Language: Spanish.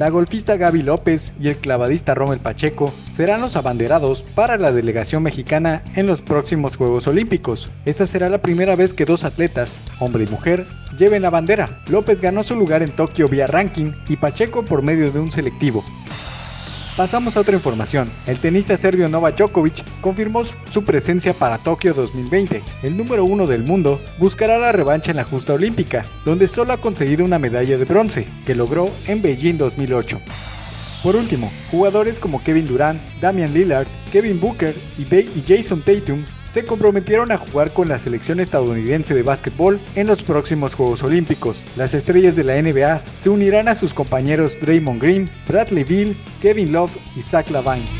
La golfista Gaby López y el clavadista Rommel Pacheco serán los abanderados para la delegación mexicana en los próximos Juegos Olímpicos. Esta será la primera vez que dos atletas, hombre y mujer, lleven la bandera. López ganó su lugar en Tokio vía ranking y Pacheco por medio de un selectivo. Pasamos a otra información. El tenista serbio Novak Djokovic confirmó su presencia para Tokio 2020. El número uno del mundo buscará la revancha en la justa olímpica, donde solo ha conseguido una medalla de bronce, que logró en Beijing 2008. Por último, jugadores como Kevin Durant, Damian Lillard, Kevin Booker y Jason Tatum se comprometieron a jugar con la selección estadounidense de básquetbol en los próximos Juegos Olímpicos. Las estrellas de la NBA se unirán a sus compañeros Draymond Green, Bradley Beal, Kevin Love y Zach Lavine.